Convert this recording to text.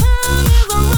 love